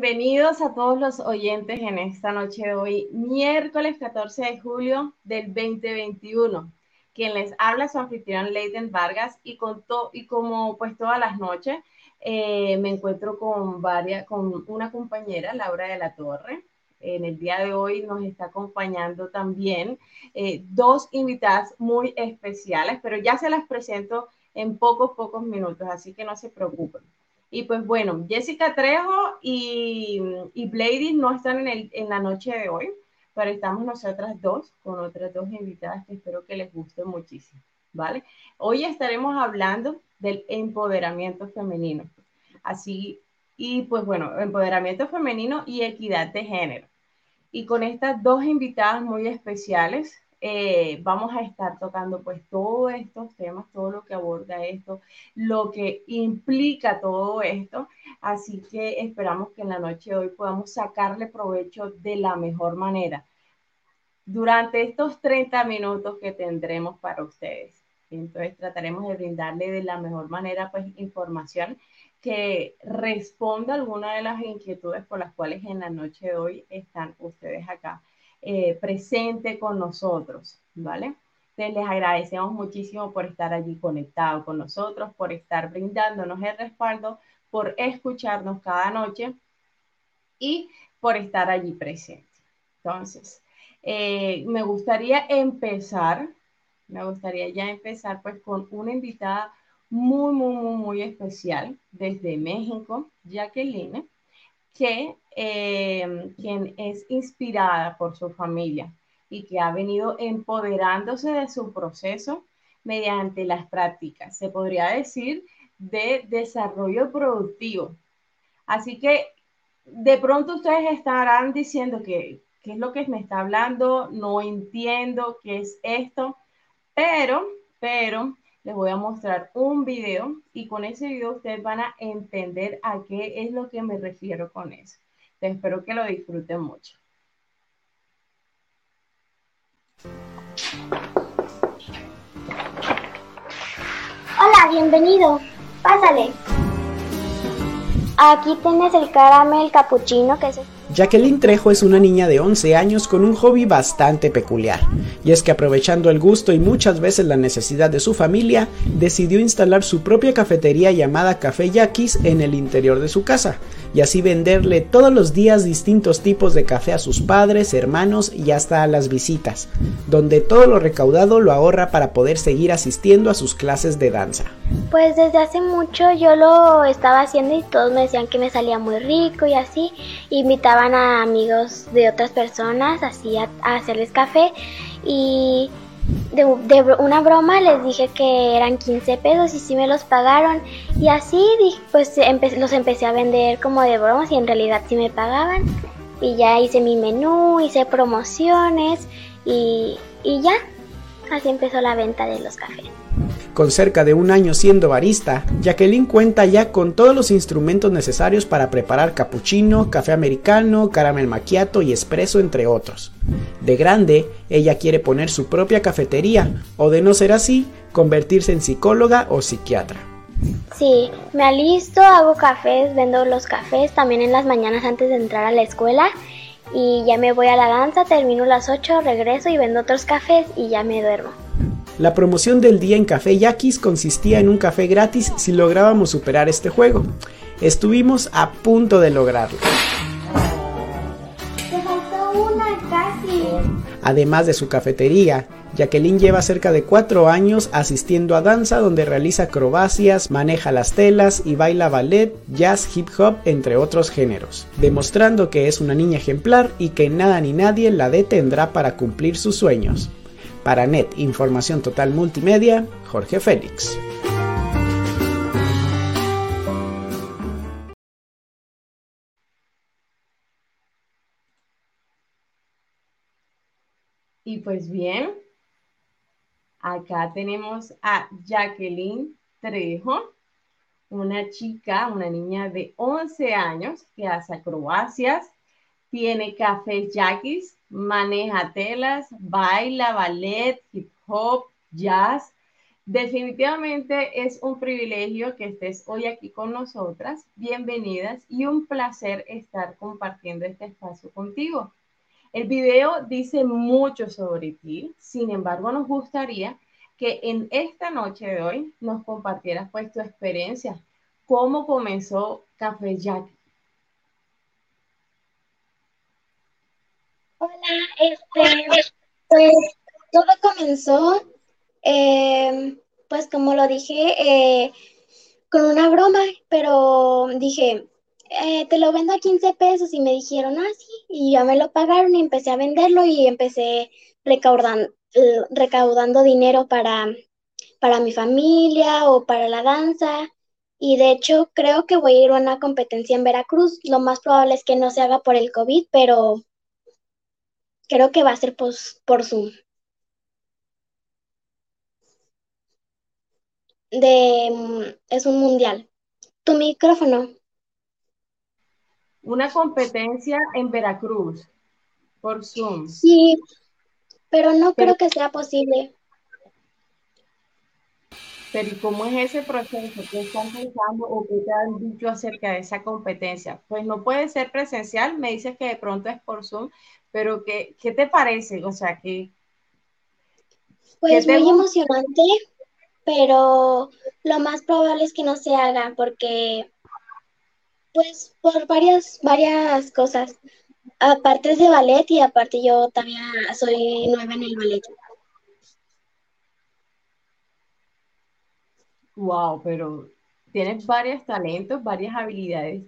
Bienvenidos a todos los oyentes en esta noche de hoy, miércoles 14 de julio del 2021. Quien les habla es su anfitrión Leiden Vargas y, con y como pues todas las noches eh, me encuentro con, varias, con una compañera, Laura de la Torre. En el día de hoy nos está acompañando también eh, dos invitadas muy especiales, pero ya se las presento en pocos, pocos minutos, así que no se preocupen. Y pues bueno, Jessica Trejo y, y Blady no están en, el, en la noche de hoy, pero estamos nosotras dos con otras dos invitadas que espero que les guste muchísimo, ¿vale? Hoy estaremos hablando del empoderamiento femenino. Así, y pues bueno, empoderamiento femenino y equidad de género. Y con estas dos invitadas muy especiales, eh, vamos a estar tocando pues todos estos temas, todo lo que aborda esto, lo que implica todo esto. Así que esperamos que en la noche de hoy podamos sacarle provecho de la mejor manera durante estos 30 minutos que tendremos para ustedes. Entonces trataremos de brindarle de la mejor manera pues información que responda a alguna de las inquietudes por las cuales en la noche de hoy están ustedes acá eh, presente con nosotros, ¿vale? Entonces les agradecemos muchísimo por estar allí conectado con nosotros, por estar brindándonos el respaldo, por escucharnos cada noche y por estar allí presente. Entonces, eh, me gustaría empezar, me gustaría ya empezar pues con una invitada muy, muy, muy, muy especial desde México, Jacqueline que eh, quien es inspirada por su familia y que ha venido empoderándose de su proceso mediante las prácticas, se podría decir, de desarrollo productivo. Así que de pronto ustedes estarán diciendo que, ¿qué es lo que me está hablando? No entiendo qué es esto, pero, pero les voy a mostrar un video y con ese video ustedes van a entender a qué es lo que me refiero con eso. espero que lo disfruten mucho. Hola, bienvenido. Pásale. Aquí tienes el caramel capuchino que es... Jacqueline Trejo es una niña de 11 años con un hobby bastante peculiar, y es que aprovechando el gusto y muchas veces la necesidad de su familia, decidió instalar su propia cafetería llamada Café Yaquis en el interior de su casa, y así venderle todos los días distintos tipos de café a sus padres, hermanos y hasta a las visitas, donde todo lo recaudado lo ahorra para poder seguir asistiendo a sus clases de danza. Pues desde hace mucho yo lo estaba haciendo y todos me decían que me salía muy rico y así, invitaba a amigos de otras personas así a, hacerles café. Y de, una broma les dije que eran 15 pesos y sí me los pagaron. Y así pues los empecé a vender como de bromas y en realidad sí me pagaban. Y ya hice mi menú, hice promociones y, y ya, así empezó la venta de los cafés. Con cerca de un año siendo barista, Jacqueline cuenta ya con todos los instrumentos necesarios para preparar cappuccino, café americano, caramel macchiato y espresso entre otros. De grande, ella quiere poner su propia cafetería o de no ser así, convertirse en psicóloga o psiquiatra. Sí, me alisto, hago cafés, vendo los cafés también en las mañanas antes de entrar a la escuela y ya me voy a la danza, termino las 8, regreso y vendo otros cafés y ya me duermo. La promoción del día en Café Yaquis consistía en un café gratis si lográbamos superar este juego. Estuvimos a punto de lograrlo. Además de su cafetería, Jacqueline lleva cerca de cuatro años asistiendo a danza donde realiza acrobacias, maneja las telas y baila ballet, jazz, hip hop, entre otros géneros, demostrando que es una niña ejemplar y que nada ni nadie la detendrá para cumplir sus sueños. Para NET Información Total Multimedia, Jorge Félix. Y pues bien, acá tenemos a Jacqueline Trejo, una chica, una niña de 11 años que hace acrobacias, tiene cafés yaquis, maneja telas, baila ballet, hip hop, jazz, Definitivamente es un privilegio que estés hoy aquí con nosotras. Bienvenidas y un placer estar compartiendo este espacio contigo. El video dice mucho sobre ti, sin embargo nos gustaría que en esta noche de hoy nos compartieras pues tu experiencia, cómo comenzó Café Jack. Hola, este, pues todo comenzó, eh, pues como lo dije, eh, con una broma, pero dije, eh, te lo vendo a 15 pesos y me dijeron, ah, y ya me lo pagaron y empecé a venderlo y empecé recaudando, recaudando dinero para, para mi familia o para la danza. Y de hecho creo que voy a ir a una competencia en Veracruz. Lo más probable es que no se haga por el COVID, pero creo que va a ser pues, por Zoom. De, mm, es un mundial. Tu micrófono. Una competencia en Veracruz por Zoom. Sí, pero no creo que sea posible. Pero ¿y cómo es ese proceso? ¿Qué están pensando o qué te han dicho acerca de esa competencia? Pues no puede ser presencial, me dices que de pronto es por Zoom, pero ¿qué, qué te parece? O sea, que... Pues muy emocionante, pero lo más probable es que no se haga porque pues por varias, varias cosas. Aparte es de ballet y aparte yo también soy nueva en el ballet. Wow, pero tienes varios talentos, varias habilidades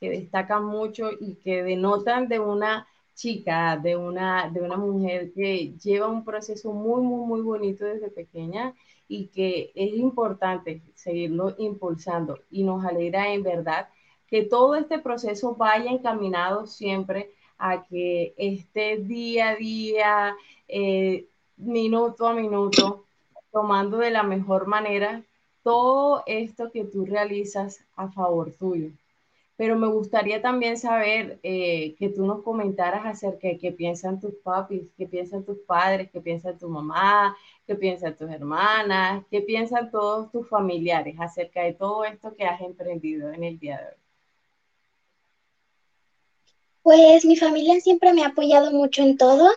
que destacan mucho y que denotan de una chica, de una, de una mujer que lleva un proceso muy, muy, muy bonito desde pequeña y que es importante seguirlo impulsando. Y nos alegra en verdad que todo este proceso vaya encaminado siempre a que esté día a día, eh, minuto a minuto, tomando de la mejor manera todo esto que tú realizas a favor tuyo. Pero me gustaría también saber eh, que tú nos comentaras acerca de qué piensan tus papis, qué piensan tus padres, qué piensan tu mamá, qué piensan tus hermanas, qué piensan todos tus familiares acerca de todo esto que has emprendido en el día de hoy. Pues mi familia siempre me ha apoyado mucho en todo.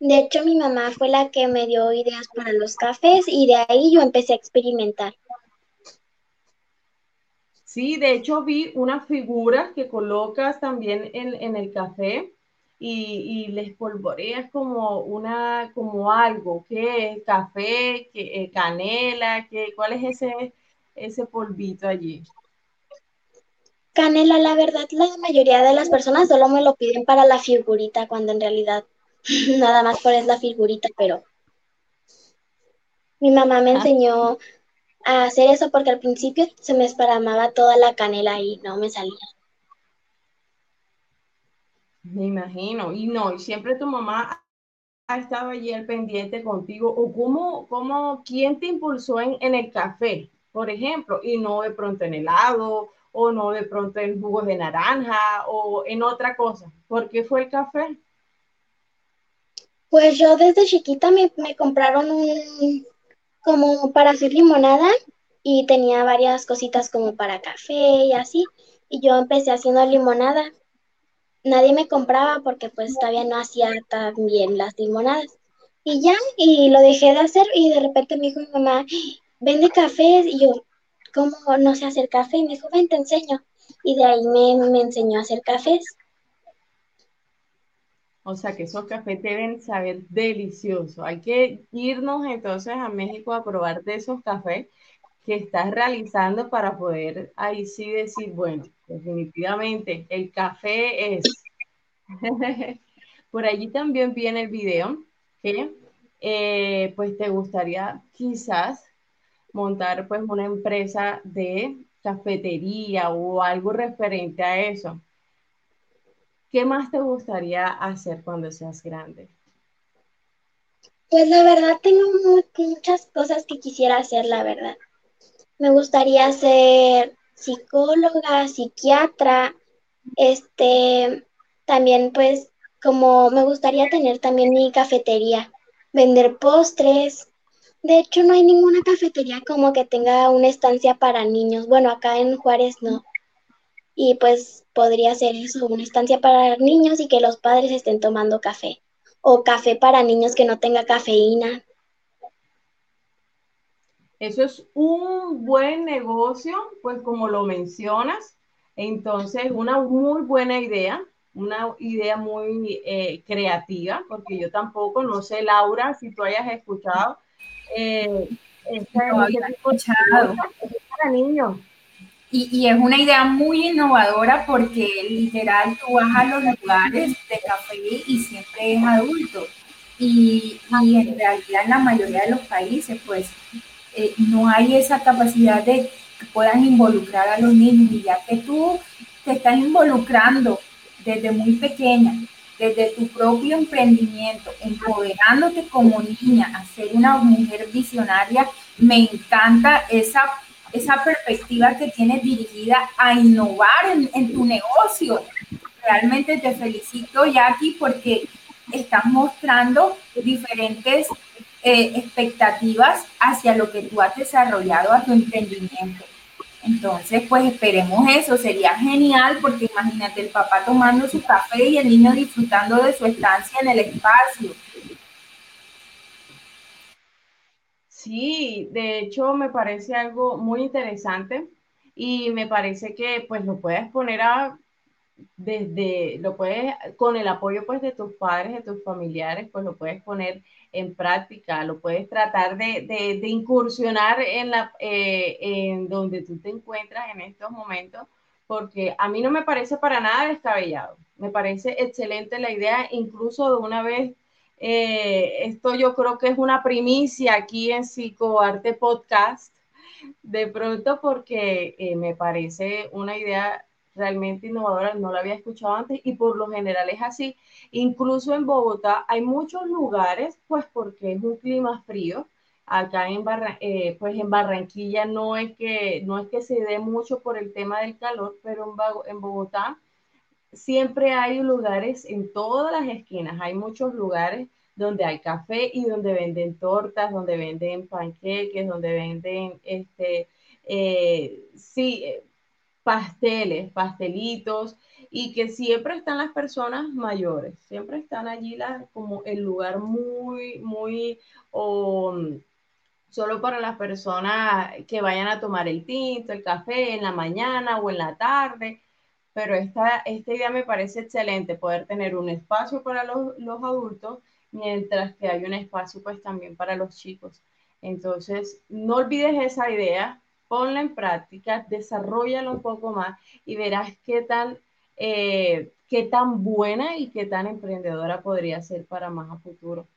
De hecho, mi mamá fue la que me dio ideas para los cafés y de ahí yo empecé a experimentar. Sí, de hecho vi una figura que colocas también en, el café y, les polvoreas como una, como algo, ¿qué es? ¿Café? ¿Qué, eh, ¿Canela? ¿Qué, ¿Cuál es ese, ese polvito allí? Canela, la verdad, la mayoría de las personas solo me lo piden para la figurita, cuando en realidad nada más por es la figurita, pero mi mamá me ah. A hacer eso porque al principio se me esparamaba toda la canela y no me salía. Me imagino, y no, y siempre tu mamá ha estado allí al pendiente contigo, o cómo, cómo, quién te impulsó en, en el café, por ejemplo, y no de pronto en helado o no de pronto en jugos de naranja o en otra cosa. ¿Por qué fue el café? Pues yo desde chiquita me, compraron un como para hacer limonada y tenía varias cositas como para café y así. Y yo empecé haciendo limonada. Nadie me compraba porque pues todavía no hacía tan bien las limonadas. Y ya, y lo dejé de hacer y de repente me dijo mi mamá, vende cafés y yo, cómo no sé hacer café. Y me dijo, ven, te enseño. Y de ahí me, enseñó a hacer cafés. O sea que esos cafés deben saber delicioso. Hay que irnos entonces a México a probar de esos cafés que estás realizando para poder ahí sí decir, bueno, definitivamente el café es. Por allí también viene el video que eh, pues te gustaría quizás montar pues una empresa de cafetería o algo referente a eso. ¿Qué más te gustaría hacer cuando seas grande? Pues la verdad tengo muchas cosas que quisiera hacer, la verdad. Me gustaría ser psicóloga, psiquiatra, este, también pues como me gustaría tener también mi cafetería, vender postres, De hecho, no hay ninguna cafetería como que tenga una estancia para niños. Bueno, acá en Juárez no. Y pues podría ser eso, una estancia para niños y que los padres estén tomando café. O café para niños que no tenga cafeína. Eso es un buen negocio, pues como lo mencionas. Entonces, una muy buena idea, una idea muy eh, creativa, porque yo tampoco, no sé, Laura, si tú hayas escuchado. Eh, escuchado. para niños. Y, es una idea muy innovadora porque literal tú vas a los lugares de café y siempre es adulto. Y, y en realidad en la mayoría de los países, pues eh, no hay esa capacidad de que puedan involucrar a los niños y ya que tú te estás involucrando desde muy pequeña, desde tu propio emprendimiento, empoderándote como niña a ser una mujer visionaria, me encanta esa, esa perspectiva que tienes dirigida a innovar en, tu negocio. Realmente te felicito, Jackie, porque estás mostrando diferentes eh, expectativas hacia lo que tú has desarrollado a tu emprendimiento. Entonces, pues esperemos eso, sería genial porque imagínate el papá tomando su café y el niño disfrutando de su estancia en el espacio. Sí, de hecho me parece algo muy interesante y me parece que pues lo puedes poner a desde, lo puedes, con el apoyo pues de tus padres, de tus familiares, pues lo puedes poner en práctica, lo puedes tratar de, de, incursionar en, la, eh, en donde tú te encuentras en estos momentos, porque a mí no me parece para nada descabellado, me parece excelente la idea, incluso de una vez, eh, esto yo creo que es una primicia aquí en Psicoarte Podcast, de pronto porque eh, me parece una idea realmente innovadora, no la había escuchado antes y por lo general es así. Incluso en Bogotá hay muchos lugares, pues porque es un clima frío. Acá en, eh, pues en Barranquilla no es, que, no es que se dé mucho por el tema del calor, pero en, en Bogotá siempre hay lugares en todas las esquinas, hay muchos lugares donde hay café y donde venden tortas, donde venden panqueques, donde venden, este, eh, sí, pasteles, pastelitos, y que siempre están las personas mayores, siempre están allí las, como el lugar muy, muy, o solo para las personas que vayan a tomar el tinto, el café en la mañana o en la tarde, pero esta, esta idea me parece excelente, poder tener un espacio para los, los adultos, mientras que hay un espacio pues también para los chicos. Entonces, no olvides esa idea, ponla en práctica, desarrollala un poco más y verás qué tan, eh, qué tan buena y qué tan emprendedora podría ser para más a futuro.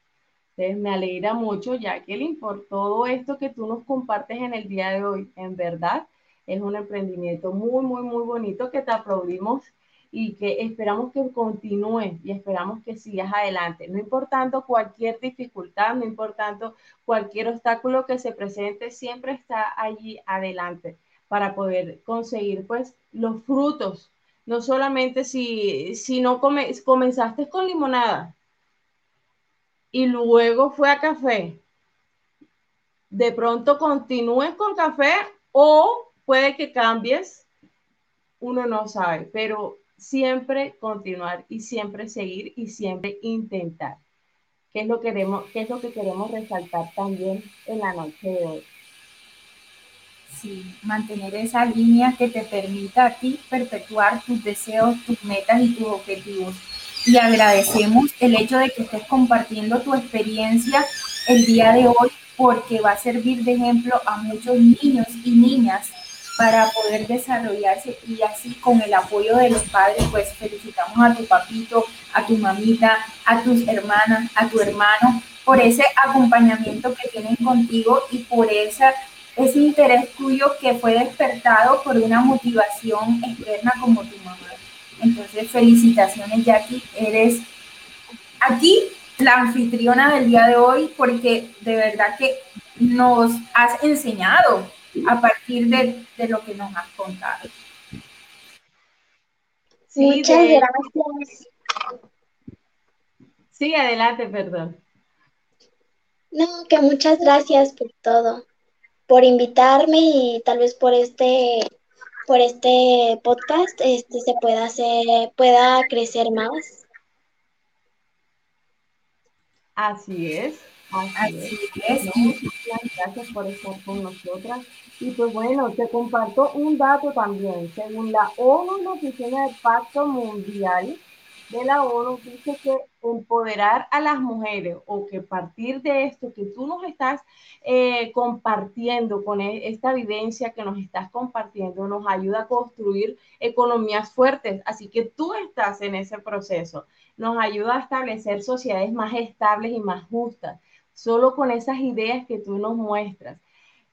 Entonces, me alegra mucho, Jacqueline, por todo esto que tú nos compartes en el día de hoy. En verdad, es un emprendimiento muy, muy, muy bonito que te aplaudimos y que esperamos que continúe y esperamos que sigas adelante, no importando cualquier dificultad, no importando cualquier obstáculo que se presente, siempre está allí adelante para poder conseguir pues los frutos, no solamente si, si no comenzaste con limonada y luego fue a café, de pronto continúes con café o puede que cambies, uno no sabe, pero siempre continuar y siempre seguir y siempre intentar. ¿Qué es lo que queremos, qué es lo que queremos resaltar también en la noche de hoy? Sí, mantener esa línea que te permita a ti perpetuar tus deseos, tus metas y tus objetivos. Y agradecemos el hecho de que estés compartiendo tu experiencia el día de hoy porque va a servir de ejemplo a muchos niños y niñas para poder desarrollarse y así con el apoyo de los padres, pues felicitamos a tu papito, a tu mamita, a tus hermanas, a tu hermano, por ese acompañamiento que tienen contigo y por esa, ese interés tuyo que fue despertado por una motivación externa como tu mamá. Entonces, felicitaciones Jackie, eres aquí la anfitriona del día de hoy porque de verdad que nos has enseñado a partir de, lo que nos has contado. Muchas gracias. Sí, adelante, perdón. No, que muchas gracias por todo, por invitarme y tal vez por este, por este podcast, este se pueda hacer, pueda crecer más. Así es. Así, es. Muchas gracias por estar con nosotras. Y pues bueno, te comparto un dato también. Según la ONU, la Oficina del Pacto Mundial de la ONU, dice que empoderar a las mujeres o que partir de esto que tú nos estás eh, compartiendo con e, esta vivencia que nos estás compartiendo, nos ayuda a construir economías fuertes. Así que tú estás en ese proceso. Nos ayuda a establecer sociedades más estables y más justas solo con esas ideas que tú nos muestras.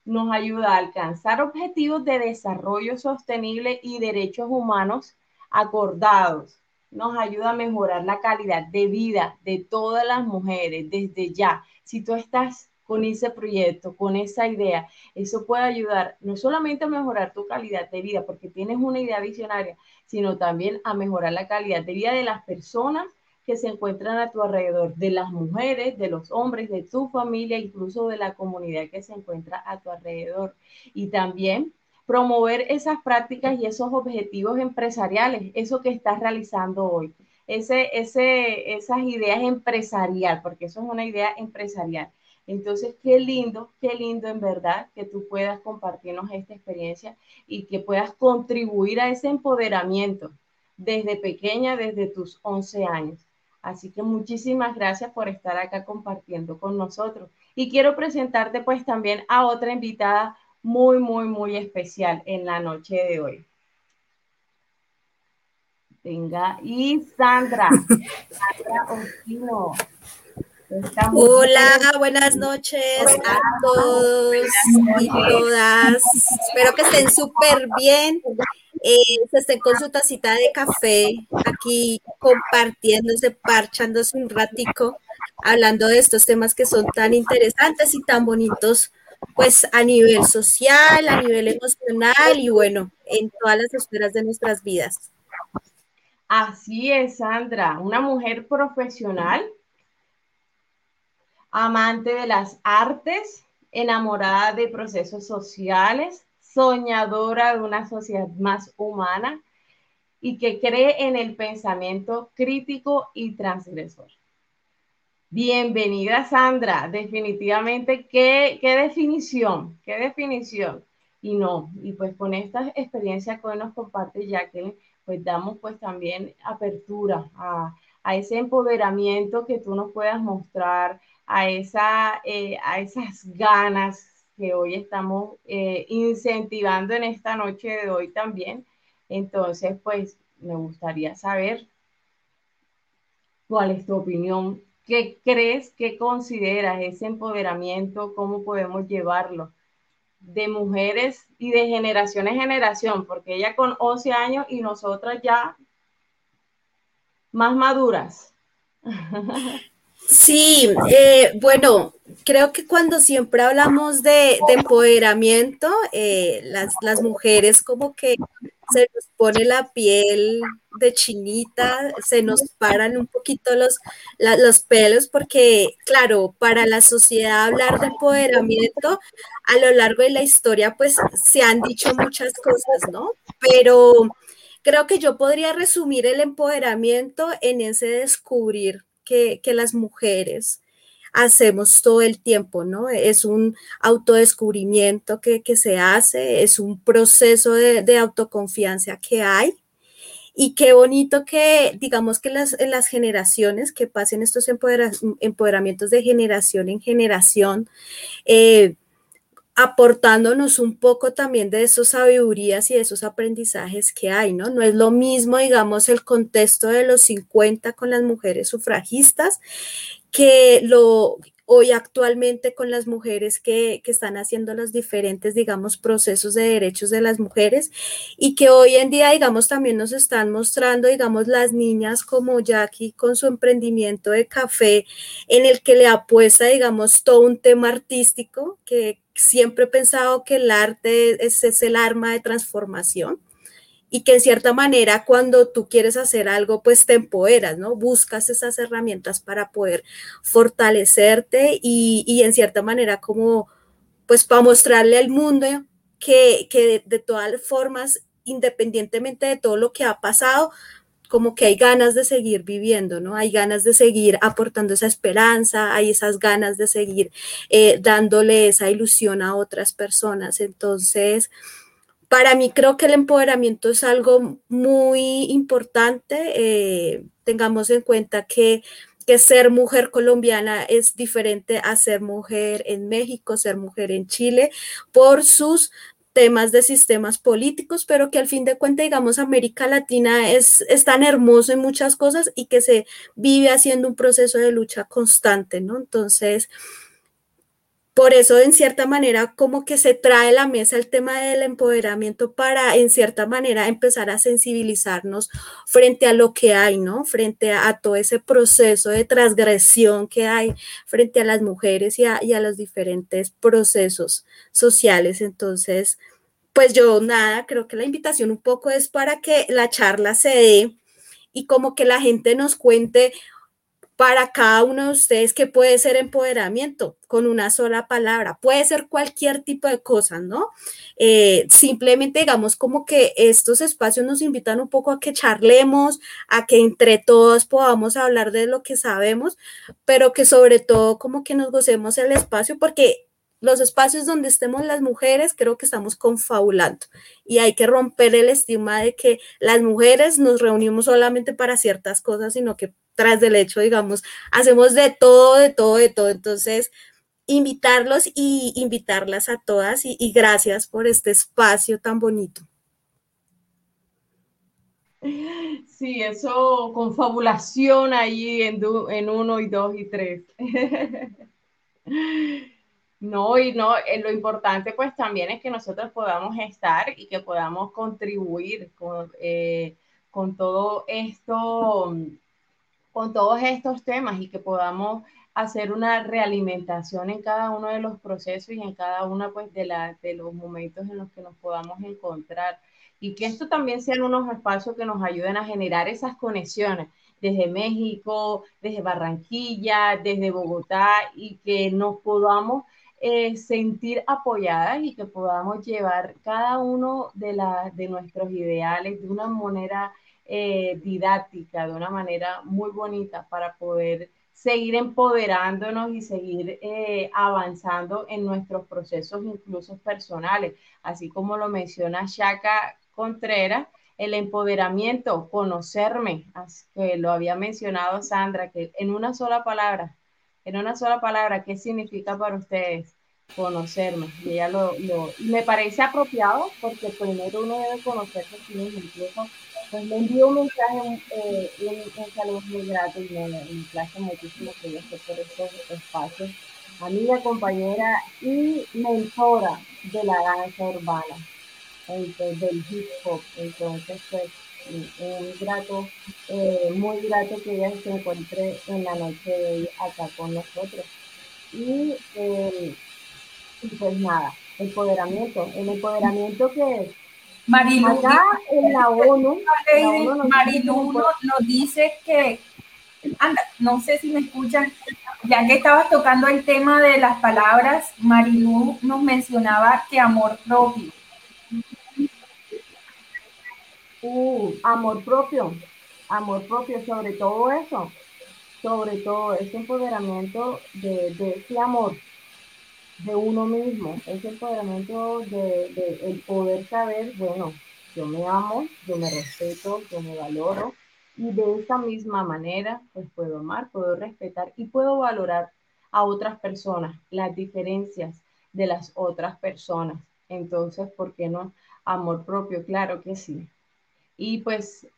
Nos ayuda a alcanzar objetivos de desarrollo sostenible y derechos humanos acordados. Nos ayuda a mejorar la calidad de vida de todas las mujeres desde ya. Si tú estás con ese proyecto, con esa idea, eso puede ayudar no solamente a mejorar tu calidad de vida, porque tienes una idea visionaria, sino también a mejorar la calidad de vida de las personas que se encuentran a tu alrededor, de las mujeres, de los hombres, de tu familia, incluso de la comunidad que se encuentra a tu alrededor. Y también promover esas prácticas y esos objetivos empresariales, eso que estás realizando hoy, ese, ese, esas ideas empresarial, porque eso es una idea empresarial. Entonces, qué lindo, qué lindo en verdad que tú puedas compartirnos esta experiencia y que puedas contribuir a ese empoderamiento desde pequeña, desde tus 11 años. Así que muchísimas gracias por estar acá compartiendo con nosotros. Y quiero presentarte pues también a otra invitada muy, muy, muy especial en la noche de hoy. Venga, y Sandra, Sandra Ospino. Hola, buenas noches a todos y todas. Espero que estén súper bien eh, se estén con su tacita de café aquí compartiéndose, parchándose un ratico, hablando de estos temas que son tan interesantes y tan bonitos, pues a nivel social, a nivel emocional y bueno, en todas las esferas de nuestras vidas. Así es, Sandra, una mujer profesional, amante de las artes, enamorada de procesos sociales, soñadora de una sociedad más humana y que cree en el pensamiento crítico y transgresor. Bienvenida Sandra, definitivamente, ¿qué, qué definición? ¿Qué definición? Y no, y pues con esta experiencia que hoy nos comparte Jacqueline, pues damos pues también apertura a, a ese empoderamiento que tú nos puedas mostrar, a, esa, eh, a esas ganas que hoy estamos eh, incentivando en esta noche de hoy también. Entonces, pues me gustaría saber cuál es tu opinión, qué crees, qué consideras ese empoderamiento, cómo podemos llevarlo de mujeres y de generación en generación, porque ella con 11 años y nosotras ya más maduras. Sí, eh, bueno, creo que cuando siempre hablamos de, empoderamiento, eh, las, mujeres como que se nos pone la piel de chinita, se nos paran un poquito los, los pelos, porque claro, para la sociedad hablar de empoderamiento a lo largo de la historia, pues se han dicho muchas cosas, ¿no? Pero creo que yo podría resumir el empoderamiento en ese descubrir que, las mujeres hacemos todo el tiempo, ¿no? Es un autodescubrimiento que, se hace, es un proceso de, autoconfianza que hay. Y qué bonito que, digamos que las, las generaciones que pasen estos empoderamientos de generación en generación, eh, aportándonos un poco también de esas sabidurías y de esos aprendizajes que hay, ¿no? No es lo mismo, digamos, el contexto de los 50 con las mujeres sufragistas que lo hoy actualmente con las mujeres que, que, están haciendo los diferentes, digamos, procesos de derechos de las mujeres y que hoy en día, digamos, también nos están mostrando, digamos, las niñas como Jackie con su emprendimiento de café en el que le apuesta, digamos, todo un tema artístico que siempre he pensado que el arte es, es el arma de transformación y que en cierta manera cuando tú quieres hacer algo, pues te empoderas, ¿no? Buscas esas herramientas para poder fortalecerte y, en cierta manera como, pues para mostrarle al mundo que, que de todas formas, independientemente de todo lo que ha pasado, como que hay ganas de seguir viviendo, ¿no? Hay ganas de seguir aportando esa esperanza, hay esas ganas de seguir eh, dándole esa ilusión a otras personas. Entonces, para mí creo que el empoderamiento es algo muy importante. Eh, tengamos en cuenta que, que ser mujer colombiana es diferente a ser mujer en México, ser mujer en Chile, por sus temas de sistemas políticos, pero que al fin de cuentas, digamos, América Latina es, es, tan hermoso en muchas cosas y que se vive haciendo un proceso de lucha constante, ¿no? Entonces, por eso, en cierta manera, como que se trae a la mesa el tema del empoderamiento para, en cierta manera, empezar a sensibilizarnos frente a lo que hay, ¿no? Frente a, todo ese proceso de transgresión que hay frente a las mujeres y a, y a los diferentes procesos sociales. Entonces, pues yo nada, creo que la invitación un poco es para que la charla se dé y como que la gente nos cuente, para cada uno de ustedes que puede ser empoderamiento con una sola palabra, puede ser cualquier tipo de cosa, ¿no? Eh, simplemente digamos como que estos espacios nos invitan un poco a que charlemos, a que entre todos podamos hablar de lo que sabemos, pero que sobre todo como que nos gocemos el espacio porque los espacios donde estemos las mujeres, creo que estamos confabulando y hay que romper el estigma de que las mujeres nos reunimos solamente para ciertas cosas, sino que tras del hecho, digamos, hacemos de todo, de todo, de todo. Entonces, invitarlos y invitarlas a todas y, gracias por este espacio tan bonito. Sí, eso confabulación ahí en, uno y dos y tres. No, y no, eh, lo importante pues también es que nosotros podamos estar y que podamos contribuir con, eh, con todo esto, con todos estos temas y que podamos hacer una realimentación en cada uno de los procesos y en cada uno pues de, de los momentos en los que nos podamos encontrar. Y que esto también sean unos espacios que nos ayuden a generar esas conexiones desde México, desde Barranquilla, desde Bogotá y que nos podamos eh, sentir apoyadas y que podamos llevar cada uno de, la, de nuestros ideales de una manera eh, didáctica, de una manera muy bonita para poder seguir empoderándonos y seguir eh, avanzando en nuestros procesos incluso personales, así como lo menciona Shaka Contreras, el empoderamiento, conocerme, que lo había mencionado Sandra, que en una sola palabra, en una sola palabra, ¿qué significa para ustedes conocerme? Y ella lo, lo me parece apropiado porque primero uno debe conocerse a sí incluso pues le envío un mensaje, eh, un, saludo muy grato y me, me place muchísimo que yo esté por estos espacios. Amiga, compañera y mentora de la danza urbana, entonces, del hip hop. Entonces, pues, un grato, eh, muy grato que ella se encuentre en la noche de hoy acá con nosotros. Y, eh, pues nada, empoderamiento, el empoderamiento que Marilu, Acá en la ONU, nos, dice que, anda, no sé si me escuchan, ya que estabas tocando el tema de las palabras, Marilu nos mencionaba que amor propio. Uh, amor propio, amor propio, sobre todo eso, sobre todo ese empoderamiento de, de ese amor de uno mismo, ese empoderamiento de, el poder saber, bueno, yo me amo, yo me respeto, yo me valoro y de esa misma manera pues puedo amar, puedo respetar y puedo valorar a otras personas, las diferencias de las otras personas. Entonces, ¿por qué no? Amor propio, claro que sí. Y pues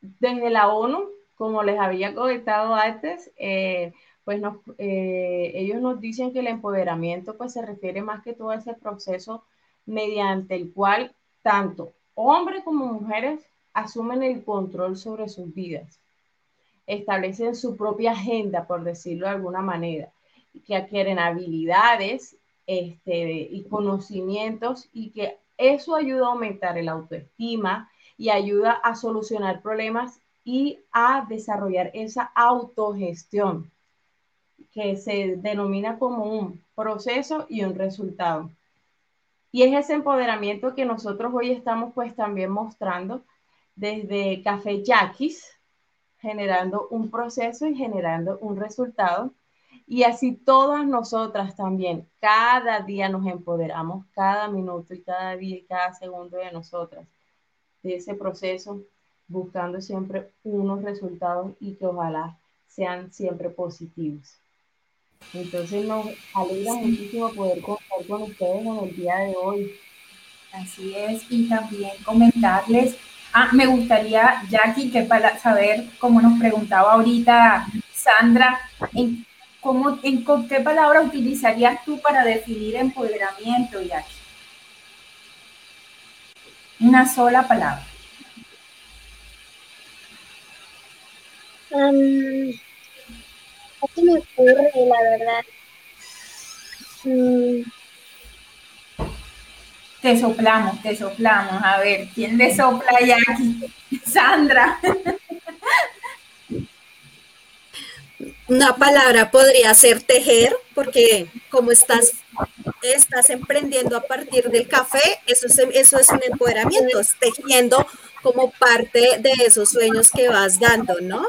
desde la ONU, como les había comentado antes, eh, pues eh, ellos nos dicen que el empoderamiento pues se refiere más que todo a ese proceso mediante el cual tanto hombres como mujeres asumen el control sobre sus vidas, establecen su propia agenda, por decirlo de alguna manera, que adquieren habilidades este, y conocimientos y que Eso ayuda a aumentar el autoestima y ayuda a solucionar problemas y a desarrollar esa autogestión que se denomina como un proceso y un resultado. Y es ese empoderamiento que nosotros hoy estamos pues también mostrando desde Café Yaquis, generando un proceso y generando un resultado. Y así todas nosotras también, cada día nos empoderamos, cada minuto y cada día y cada segundo de nosotras, de ese proceso, buscando siempre unos resultados y que ojalá sean siempre positivos. Entonces nos alegra muchísimo poder contar con ustedes en el día de hoy. Así es, y también comentarles, ah, me gustaría, Jackie, que para saber, como nos preguntaba ahorita Sandra, en, cómo, en qué palabra utilizarías tú para definir empoderamiento, Jackie. Una sola palabra. Um, ¿Qué me ocurre, la verdad? Mm. Te soplamos, te soplamos. A ver, ¿quién le sopla ya aquí? Sandra. Una palabra podría ser tejer, porque como estás, estás emprendiendo a partir del café, eso es, eso es un empoderamiento, tejiendo como parte de esos sueños que vas dando, ¿no?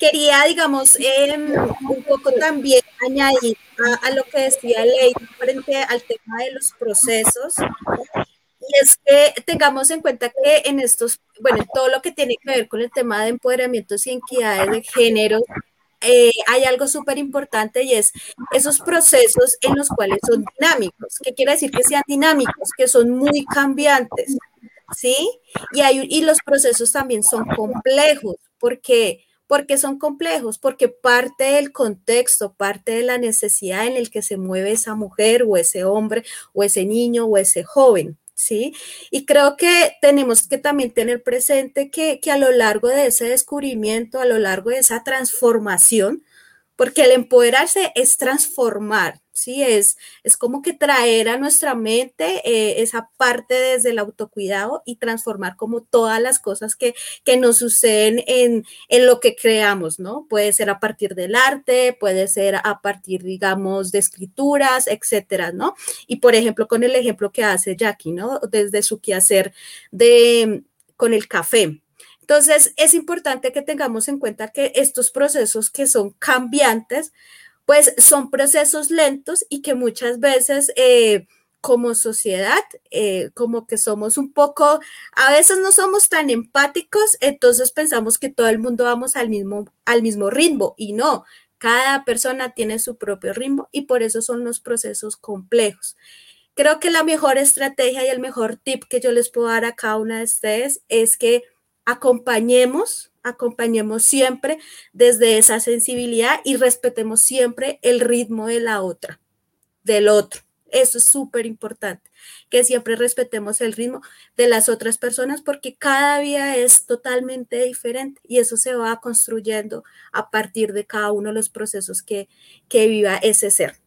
Quería, digamos, em, un poco también añadir a, lo que decía Ley frente al tema de los procesos. Y es que tengamos en cuenta que en estos, bueno, todo lo que tiene que ver con el tema de empoderamientos y equidades de género, eh, hay algo súper importante y es esos procesos en los cuales son dinámicos. ¿Qué quiere decir que sean dinámicos? Que son muy cambiantes, ¿sí? Y, hay, y los procesos también son complejos porque porque son complejos, porque parte del contexto, parte de la necesidad en el que se mueve esa mujer o ese hombre o ese niño o ese joven. ¿Sí? Y creo que tenemos que también tener presente que, que a lo largo de ese descubrimiento, a lo largo de esa transformación, porque el empoderarse es transformar, ¿sí? Es, es como que traer a nuestra mente eh, esa parte desde el autocuidado y transformar como todas las cosas que, que nos suceden en, en, lo que creamos, ¿no? Puede ser a partir del arte, puede ser a partir, digamos, de escrituras, etcétera, ¿no? Y por ejemplo, con el ejemplo que hace Jackie, ¿no? Desde su quehacer de, con el café. Entonces, es importante que tengamos en cuenta que estos procesos que son cambiantes, pues son procesos lentos y que muchas veces eh, como sociedad, eh, como que somos un poco, a veces no somos tan empáticos, entonces pensamos que todo el mundo vamos al mismo, al mismo ritmo y no, cada persona tiene su propio ritmo y por eso son los procesos complejos. Creo que la mejor estrategia y el mejor tip que yo les puedo dar a cada una de ustedes es que acompañemos, acompañemos siempre desde esa sensibilidad y respetemos siempre el ritmo de la otra, del otro. Eso es súper importante, que siempre respetemos el ritmo de las otras personas porque cada vida es totalmente diferente y eso se va construyendo a partir de cada uno de los procesos que, que viva ese ser.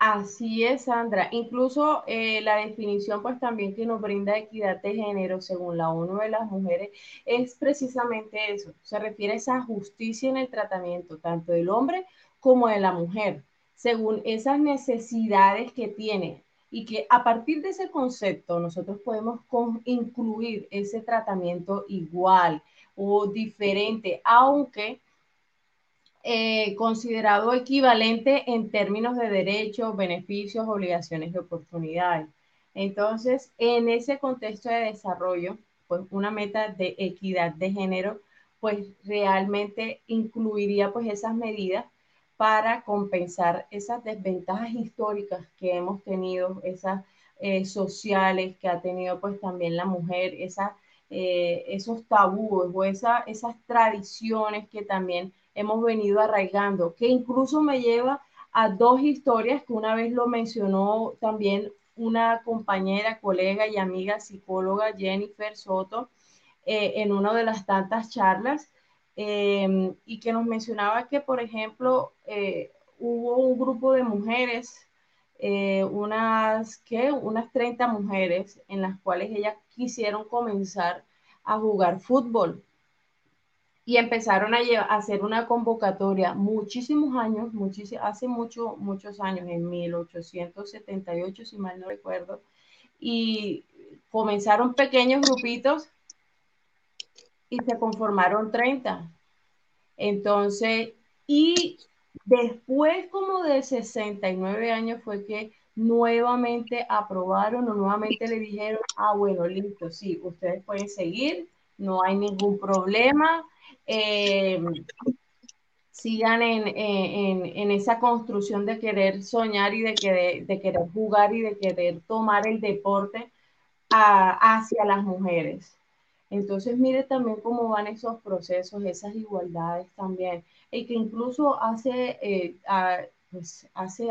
Así es, Sandra. Incluso eh, la definición, pues también que nos brinda equidad de género, según la ONU de las mujeres, es precisamente eso. Se refiere a esa justicia en el tratamiento, tanto del hombre como de la mujer, según esas necesidades que tiene. Y que a partir de ese concepto nosotros podemos incluir ese tratamiento igual o diferente, aunque eh, considerado equivalente en términos de derechos, beneficios, obligaciones y oportunidades. Entonces, en ese contexto de desarrollo, pues una meta de equidad de género, pues realmente incluiría pues esas medidas para compensar esas desventajas históricas que hemos tenido, esas eh, sociales que ha tenido pues también la mujer, eh, esos tabúes o esa, esas tradiciones que también hemos venido arraigando, que incluso me lleva a dos historias que una vez lo mencionó también una compañera, colega y amiga psicóloga, Jennifer Soto, eh, en una de las tantas charlas, em, y que nos mencionaba que, por ejemplo, eh, hubo un grupo de mujeres eh, unas, ¿qué? unas 30 mujeres en las cuales ellas quisieron comenzar a jugar fútbol y empezaron a, hacer una convocatoria muchísimos años, hace mucho, muchos años, en 1878, si mal no recuerdo, y comenzaron pequeños grupitos y se conformaron 30. Entonces, y después como de 69 años fue que nuevamente aprobaron o nuevamente le dijeron, ah, bueno, listo, sí, ustedes pueden seguir, no hay ningún problema, eh, sigan en, esa construcción de querer soñar y de, querer jugar y de querer tomar el deporte hacia las mujeres. Entonces, mire también cómo van esos procesos, esas igualdades también. Y que incluso hace, eh, pues, hace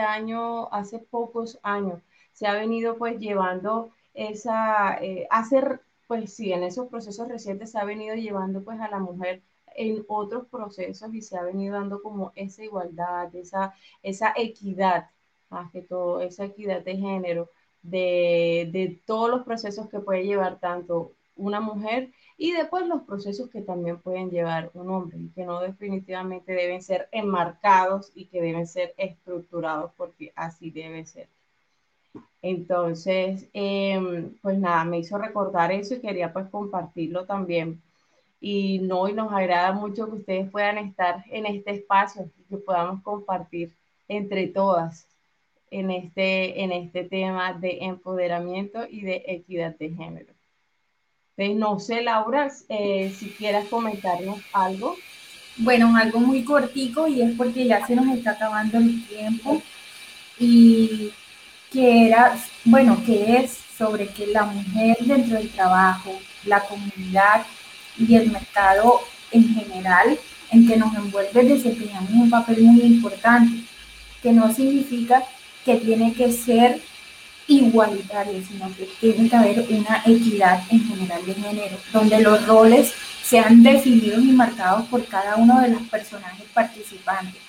hace pocos años, se ha venido pues llevando esa, eh, hacer, pues sí, en esos procesos recientes se ha venido llevando pues a la mujer en otros procesos y se ha venido dando como esa igualdad, esa, esa equidad, más que todo, esa equidad de género, de, de todos los procesos que puede llevar tanto una mujer y después los procesos que también pueden llevar un hombre y que no definitivamente deben ser enmarcados y que deben ser estructurados porque así debe ser. Entonces, em, pues nada, me hizo recordar eso y quería pues compartirlo también y no, y nos agrada mucho que ustedes puedan estar en este espacio y que podamos compartir entre todas en este, en este tema de empoderamiento y de equidad de género. Entonces, no sé, Laura, eh, si quieras comentarnos algo. Bueno, algo muy cortico y es porque ya se nos está acabando el tiempo y que era, bueno, que es sobre que la mujer dentro del trabajo, la comunidad y el mercado en general en que nos envuelve desempeñamos un papel muy importante, que no significa que tiene que ser igualitario, sino que tiene que haber una equidad en general de género, donde los roles sean definidos y marcados por cada uno de los personajes participantes.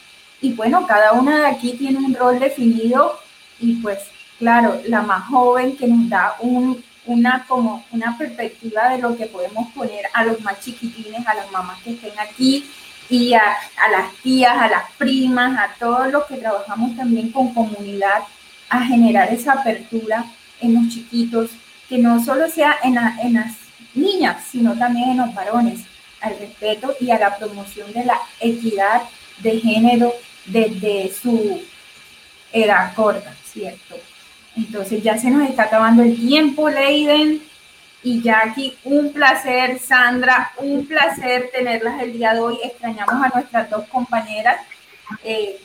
Y bueno, cada una de aquí tiene un rol definido y pues claro, la más joven que nos da un, una, como una perspectiva de lo que podemos poner a los más chiquitines, a las mamás que estén aquí y a, las tías, a las primas, a todos los que trabajamos también con comunidad, a generar esa apertura en los chiquitos, que no solo sea en las niñas, sino también en los varones, al respeto y a la promoción de la equidad de género desde su edad corta, ¿cierto? Entonces ya se nos está acabando el tiempo, Leiden y Jackie. Un placer, Sandra, un placer tenerlas el día de hoy. Extrañamos a nuestras dos compañeras. Eh,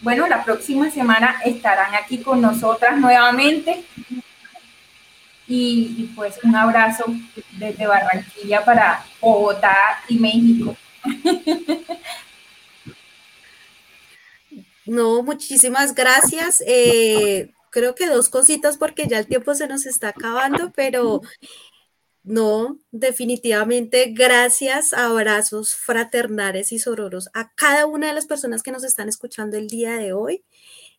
bueno, la próxima semana estarán aquí con nosotras nuevamente. Y, y, pues un abrazo desde Barranquilla para Bogotá y México. No, muchísimas gracias. Eh, creo que dos cositas porque ya el tiempo se nos está acabando, pero no, definitivamente gracias, abrazos fraternales y sororos a cada una de las personas que nos están escuchando el día de hoy.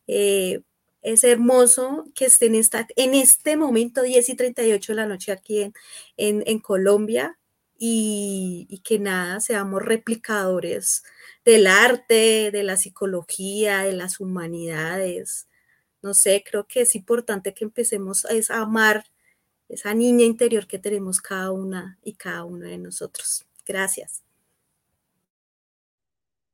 Eh, es hermoso que estén esta, en este momento 10 y 38 de la noche aquí en, en, Colombia y, que nada, seamos replicadores del arte, de la psicología, de las humanidades, no sé, creo que es importante que empecemos a amar esa niña interior que tenemos cada una y cada uno de nosotros. Gracias.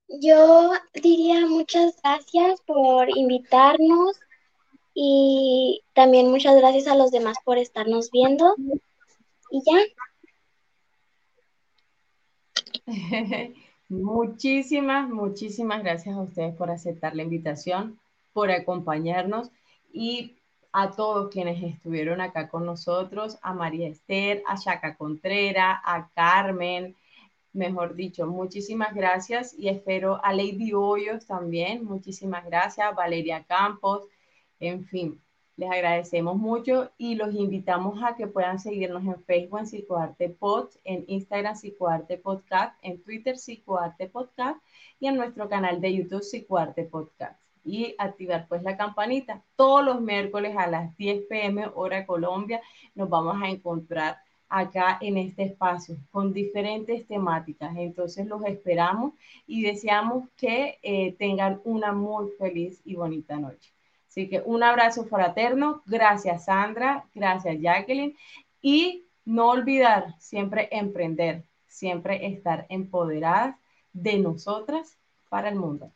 Yo diría muchas gracias por invitarnos y también muchas gracias a los demás por estarnos viendo. Y ya. muchísimas, muchísimas gracias a ustedes por aceptar la invitación por acompañarnos y a todos quienes estuvieron acá con nosotros, a María Esther, a Chaca Contreras, a Carmen, mejor dicho, muchísimas gracias y espero a Lady Hoyos también, muchísimas gracias, Valeria Campos, en fin, les agradecemos mucho y los invitamos a que puedan seguirnos en Facebook en Psicoarte Pod, en Instagram Psicoarte Podcast, en Twitter Psicoarte Podcast y en nuestro canal de YouTube Psicoarte Podcast. y activar pues la campanita. Todos los miércoles a las 10 pm hora Colombia nos vamos a encontrar acá en este espacio con diferentes temáticas. Entonces los esperamos y deseamos que eh, tengan una muy feliz y bonita noche. Así que un abrazo fraterno. Gracias Sandra, gracias Jacqueline y no olvidar siempre emprender, siempre estar empoderadas de nosotras para el mundo.